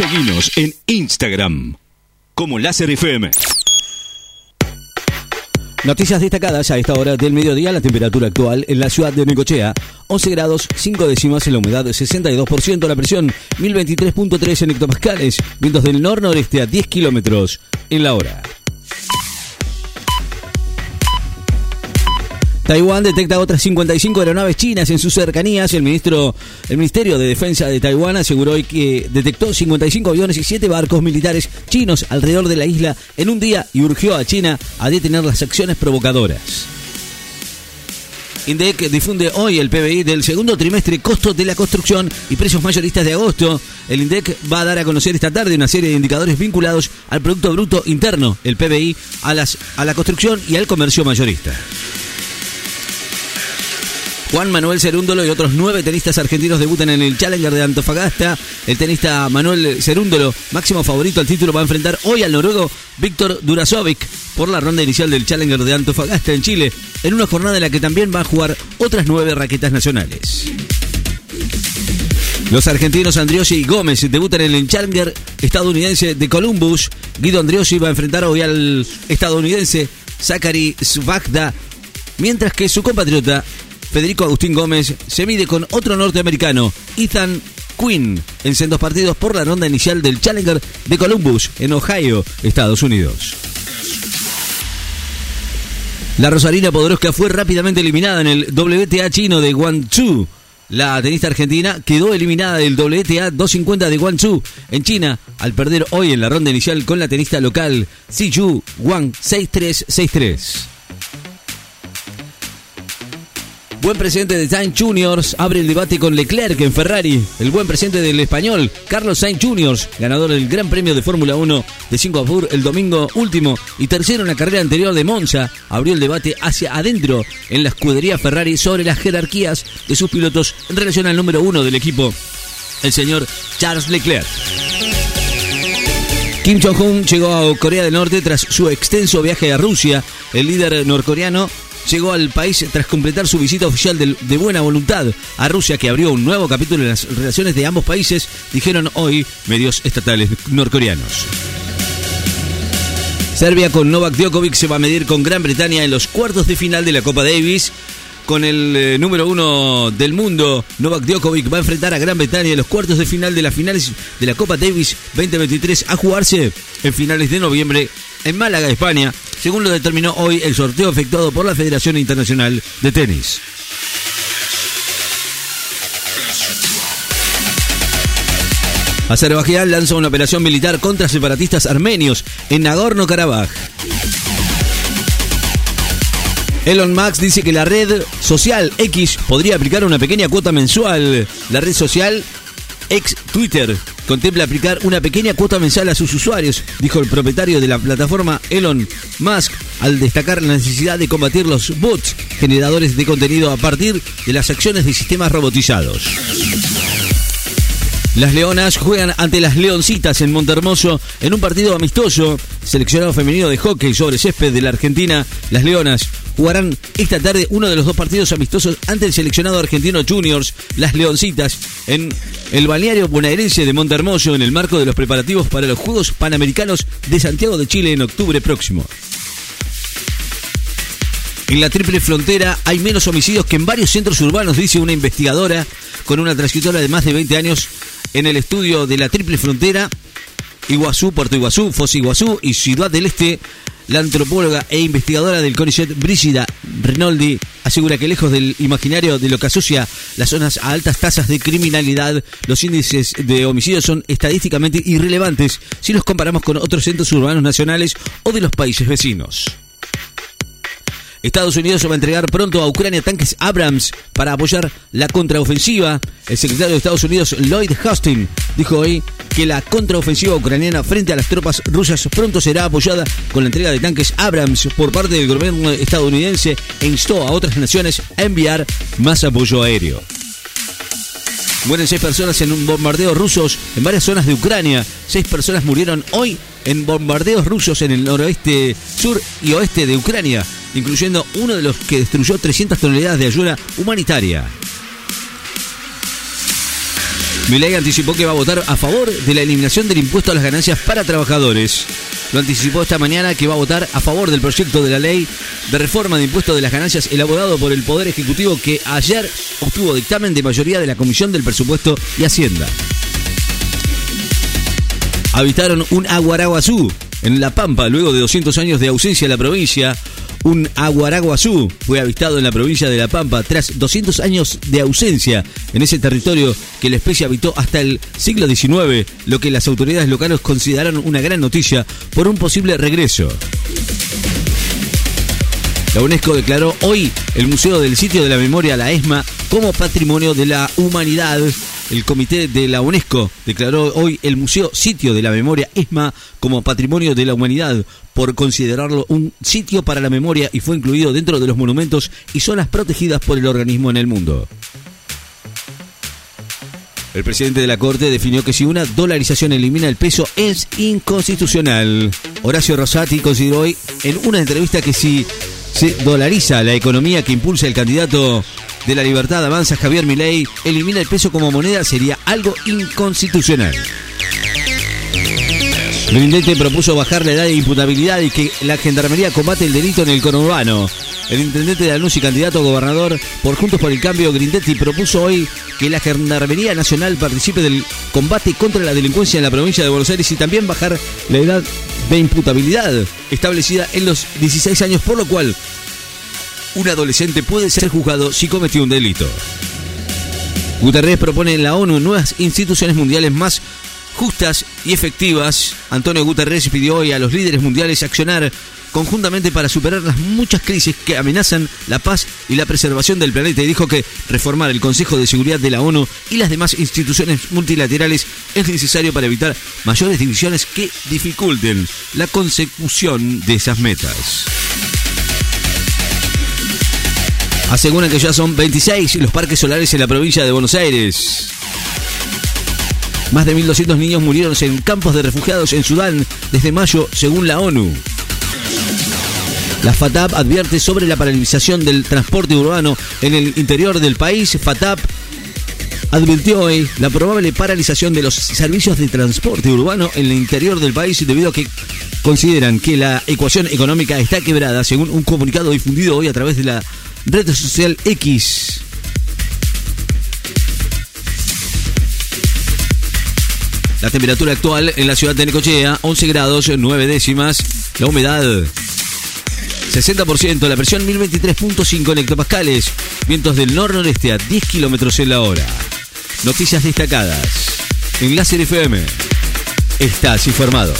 Seguinos en Instagram como Láser FM. Noticias destacadas a esta hora del mediodía, la temperatura actual en la ciudad de Necochea, 11 grados 5 décimas en la humedad 62%, la presión 1023.3 en hectopascales, vientos del nor-noreste a 10 kilómetros en la hora. Taiwán detecta otras 55 aeronaves chinas en sus cercanías. El ministro, el Ministerio de Defensa de Taiwán aseguró hoy que detectó 55 aviones y 7 barcos militares chinos alrededor de la isla en un día y urgió a China a detener las acciones provocadoras. INDEC difunde hoy el PBI del segundo trimestre, costos de la construcción y precios mayoristas de agosto. El INDEC va a dar a conocer esta tarde una serie de indicadores vinculados al Producto Bruto Interno, el PBI, a, la construcción y al comercio mayorista. Juan Manuel Cerúndolo y otros nueve tenistas argentinos debutan en el Challenger de Antofagasta. El tenista Manuel Cerúndolo, máximo favorito al título, va a enfrentar hoy al noruego Víctor Durasovic por la ronda inicial del Challenger de Antofagasta en Chile, en una jornada en la que también va a jugar otras nueve raquetas nacionales. Los argentinos Andriosi y Gómez debutan en el Challenger estadounidense de Columbus. Guido Andriosi va a enfrentar hoy al estadounidense Zachary Svagda, mientras que su compatriota Federico Agustín Gómez se mide con otro norteamericano, Ethan Quinn, en sendos partidos por la ronda inicial del Challenger de Columbus, en Ohio, Estados Unidos. La Rosarina Podoroska fue rápidamente eliminada en el WTA chino de Guangzhou. La tenista argentina quedó eliminada del WTA 250 de Guangzhou en China al perder hoy en la ronda inicial con la tenista local Yu Wang 6-3-6-3. Buen presidente de Sainz Juniors abre el debate con Leclerc en Ferrari. El buen presidente del español, Carlos Sainz Juniors, ganador del Gran Premio de Fórmula 1 de Singapur el domingo último y tercero en la carrera anterior de Monza, abrió el debate hacia adentro en la escudería Ferrari sobre las jerarquías de sus pilotos en relación al número uno del equipo, el señor Charles Leclerc. Kim Jong-un llegó a Corea del Norte tras su extenso viaje a Rusia. El líder norcoreano llegó al país tras completar su visita oficial de, buena voluntad a Rusia, que abrió un nuevo capítulo en las relaciones de ambos países, dijeron hoy medios estatales norcoreanos. Serbia con Novak Djokovic se va a medir con Gran Bretaña en los cuartos de final de la Copa Davis. Con el eh, número uno del mundo, Novak Djokovic va a enfrentar a Gran Bretaña en los cuartos de final de las finales de la Copa Davis 2023 a jugarse en finales de noviembre en Málaga, España, según lo determinó hoy el sorteo efectuado por la Federación Internacional de Tenis. Azerbaiyán lanza una operación militar contra separatistas armenios en Nagorno-Karabaj. Elon Musk dice que la red social X podría aplicar una pequeña cuota mensual. La red social ex Twitter contempla aplicar una pequeña cuota mensual a sus usuarios, dijo el propietario de la plataforma Elon Musk, al destacar la necesidad de combatir los bots generadores de contenido a partir de las acciones de sistemas robotizados. Las Leonas juegan ante las Leoncitas en Montermoso en un partido amistoso. Seleccionado femenino de hockey sobre césped de la Argentina, las Leonas jugarán esta tarde uno de los dos partidos amistosos ante el seleccionado argentino Juniors, las Leoncitas, en el balneario bonaerense de Montermoso en el marco de los preparativos para los Juegos Panamericanos de Santiago de Chile en octubre próximo. En la triple frontera hay menos homicidios que en varios centros urbanos, dice una investigadora con una trayectoria de más de 20 años en el estudio de la triple frontera, Iguazú, Puerto Iguazú, Foz Iguazú y Ciudad del Este. La antropóloga e investigadora del CONICET, Brígida Rinaldi, asegura que lejos del imaginario de lo que asocia las zonas a altas tasas de criminalidad, los índices de homicidios son estadísticamente irrelevantes si los comparamos con otros centros urbanos nacionales o de los países vecinos. Estados Unidos va a entregar pronto a Ucrania tanques Abrams para apoyar la contraofensiva. El secretario de Estados Unidos, Lloyd Austin, dijo hoy que la contraofensiva ucraniana frente a las tropas rusas pronto será apoyada con la entrega de tanques Abrams por parte del gobierno estadounidense e instó a otras naciones a enviar más apoyo aéreo. Mueren seis personas en un bombardeo rusos en varias zonas de Ucrania. Seis personas murieron hoy en bombardeos rusos en el noroeste, sur y oeste de Ucrania, incluyendo uno de los que destruyó 300 toneladas de ayuda humanitaria. Milei anticipó que va a votar a favor de la eliminación del impuesto a las ganancias para trabajadores. Lo anticipó esta mañana que va a votar a favor del proyecto de la ley de reforma de impuesto de las ganancias elaborado por el Poder Ejecutivo que ayer obtuvo dictamen de mayoría de la Comisión del Presupuesto y Hacienda. Habitaron un aguaraguazú en La Pampa luego de 200 años de ausencia en la provincia. Un aguaraguazú fue avistado en la provincia de La Pampa tras 200 años de ausencia en ese territorio que la especie habitó hasta el siglo XIX, lo que las autoridades locales consideraron una gran noticia por un posible regreso. La UNESCO declaró hoy el Museo del Sitio de la Memoria, la ESMA, como Patrimonio de la Humanidad. El Comité de la UNESCO declaró hoy el Museo Sitio de la Memoria ESMA como Patrimonio de la Humanidad por considerarlo un sitio para la memoria y fue incluido dentro de los monumentos y zonas protegidas por el organismo en el mundo. El presidente de la Corte definió que si una dolarización elimina el peso es inconstitucional. Horacio Rosati consideró hoy en una entrevista que si se dolariza la economía que impulsa el candidato de la libertad avanza Javier Milei, elimina el peso como moneda sería algo inconstitucional. Grindetti propuso bajar la edad de imputabilidad y que la gendarmería combate el delito en el conurbano. El intendente de Lanús y candidato a gobernador por Juntos por el Cambio, Grindetti, propuso hoy que la Gendarmería Nacional participe del combate contra la delincuencia en la provincia de Buenos Aires y también bajar la edad de imputabilidad establecida en los 16 años, por lo cual un adolescente puede ser juzgado si cometió un delito. Guterres propone en la ONU nuevas instituciones mundiales más justas y efectivas. Antonio Guterres pidió hoy a los líderes mundiales accionar conjuntamente para superar las muchas crisis que amenazan la paz y la preservación del planeta y dijo que reformar el Consejo de Seguridad de la ONU y las demás instituciones multilaterales es necesario para evitar mayores divisiones que dificulten la consecución de esas metas. Aseguran que ya son 26 los parques solares en la provincia de Buenos Aires. Más de 1.200 niños murieron en campos de refugiados en Sudán desde mayo, según la ONU. La FATAP advierte sobre la paralización del transporte urbano en el interior del país. FATAP advirtió hoy la probable paralización de los servicios de transporte urbano en el interior del país debido a que consideran que la ecuación económica está quebrada, según un comunicado difundido hoy a través de la red social X. La temperatura actual en la ciudad de Necochea, 11 grados 9 décimas. La humedad, 60%. La presión, 1023.5 en hectopascales. Vientos del nor-noreste a 10 kilómetros en la hora. Noticias destacadas. En Láser FM. Estás informado.